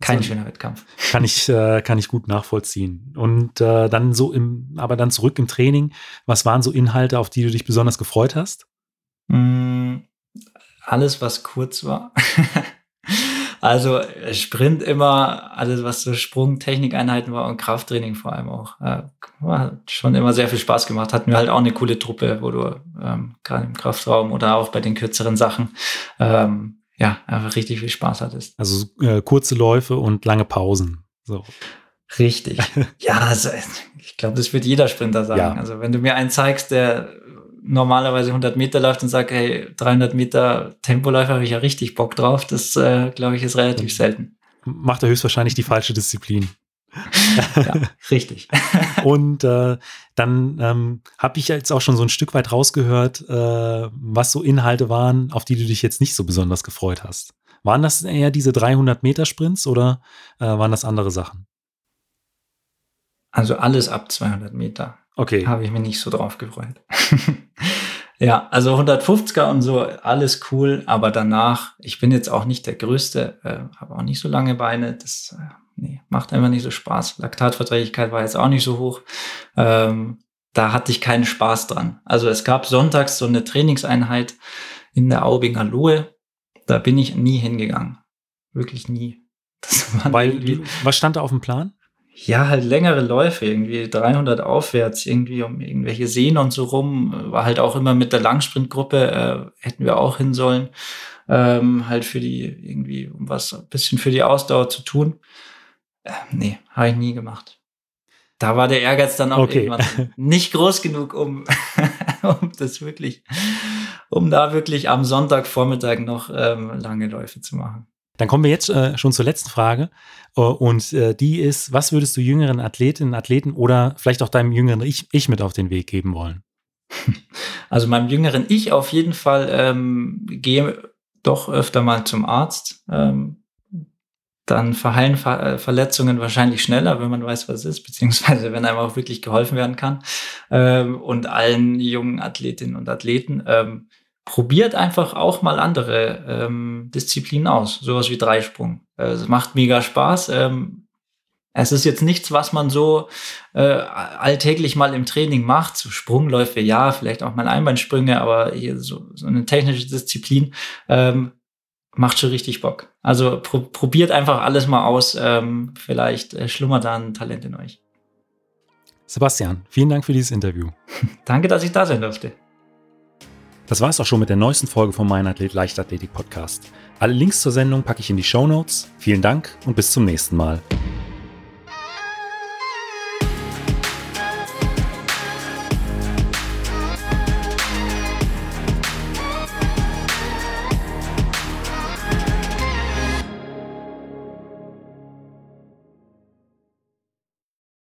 kein so, schöner Wettkampf. Kann ich, äh, kann ich gut nachvollziehen. Und äh, dann so im, aber dann zurück im Training, was waren so Inhalte, auf die du dich besonders gefreut hast? Mm, alles, was kurz war. Also Sprint immer, alles was so Sprung, Technikeinheiten war und Krafttraining vor allem auch. Äh, hat schon immer sehr viel Spaß gemacht. Hatten wir halt auch eine coole Truppe, wo du ähm, gerade im Kraftraum oder auch bei den kürzeren Sachen ähm, ja einfach richtig viel Spaß hattest. Also äh, kurze Läufe und lange Pausen. So. Richtig. ja, also, ich glaube, das wird jeder Sprinter sagen. Ja. Also wenn du mir einen zeigst, der normalerweise 100 Meter läuft und sagt, hey, 300 Meter Tempoläufer habe ich ja richtig Bock drauf, das äh, glaube ich ist relativ selten. Macht er höchstwahrscheinlich die falsche Disziplin. ja, richtig. und äh, dann ähm, habe ich jetzt auch schon so ein Stück weit rausgehört, äh, was so Inhalte waren, auf die du dich jetzt nicht so besonders gefreut hast. Waren das eher diese 300 Meter Sprints oder äh, waren das andere Sachen? Also alles ab 200 Meter. Okay. Habe ich mich nicht so drauf gefreut. ja, also 150er und so, alles cool, aber danach, ich bin jetzt auch nicht der Größte, äh, habe auch nicht so lange Beine, das äh, nee, macht einfach nicht so Spaß. Laktatverträglichkeit war jetzt auch nicht so hoch. Ähm, da hatte ich keinen Spaß dran. Also es gab sonntags so eine Trainingseinheit in der Aubinger Lohe, da bin ich nie hingegangen. Wirklich nie. Weil, was stand da auf dem Plan? Ja, halt längere Läufe, irgendwie 300 aufwärts, irgendwie um irgendwelche Seen und so rum. War halt auch immer mit der Langsprintgruppe, äh, hätten wir auch hin sollen. Ähm, halt für die, irgendwie, um was ein bisschen für die Ausdauer zu tun. Äh, nee, habe ich nie gemacht. Da war der Ehrgeiz dann auch okay. irgendwann nicht groß genug, um, um das wirklich, um da wirklich am Sonntagvormittag noch ähm, lange Läufe zu machen. Dann kommen wir jetzt äh, schon zur letzten Frage. Uh, und äh, die ist, was würdest du jüngeren Athletinnen, Athleten oder vielleicht auch deinem jüngeren Ich, ich mit auf den Weg geben wollen? Also meinem jüngeren Ich auf jeden Fall ähm, gehe doch öfter mal zum Arzt. Ähm, dann verheilen Ver äh, Verletzungen wahrscheinlich schneller, wenn man weiß, was es ist, beziehungsweise wenn einem auch wirklich geholfen werden kann. Ähm, und allen jungen Athletinnen und Athleten ähm, probiert einfach auch mal andere ähm, Disziplinen aus, sowas wie Dreisprung. Äh, es macht mega Spaß. Ähm, es ist jetzt nichts, was man so äh, alltäglich mal im Training macht. So Sprungläufe, ja, vielleicht auch mal Einbeinsprünge, aber hier so, so eine technische Disziplin ähm, macht schon richtig Bock. Also pro probiert einfach alles mal aus. Ähm, vielleicht äh, schlummert da ein Talent in euch. Sebastian, vielen Dank für dieses Interview. Danke, dass ich da sein durfte. Das war es auch schon mit der neuesten Folge vom Mein Athlet Leichtathletik Podcast. Alle Links zur Sendung packe ich in die Show Notes. Vielen Dank und bis zum nächsten Mal.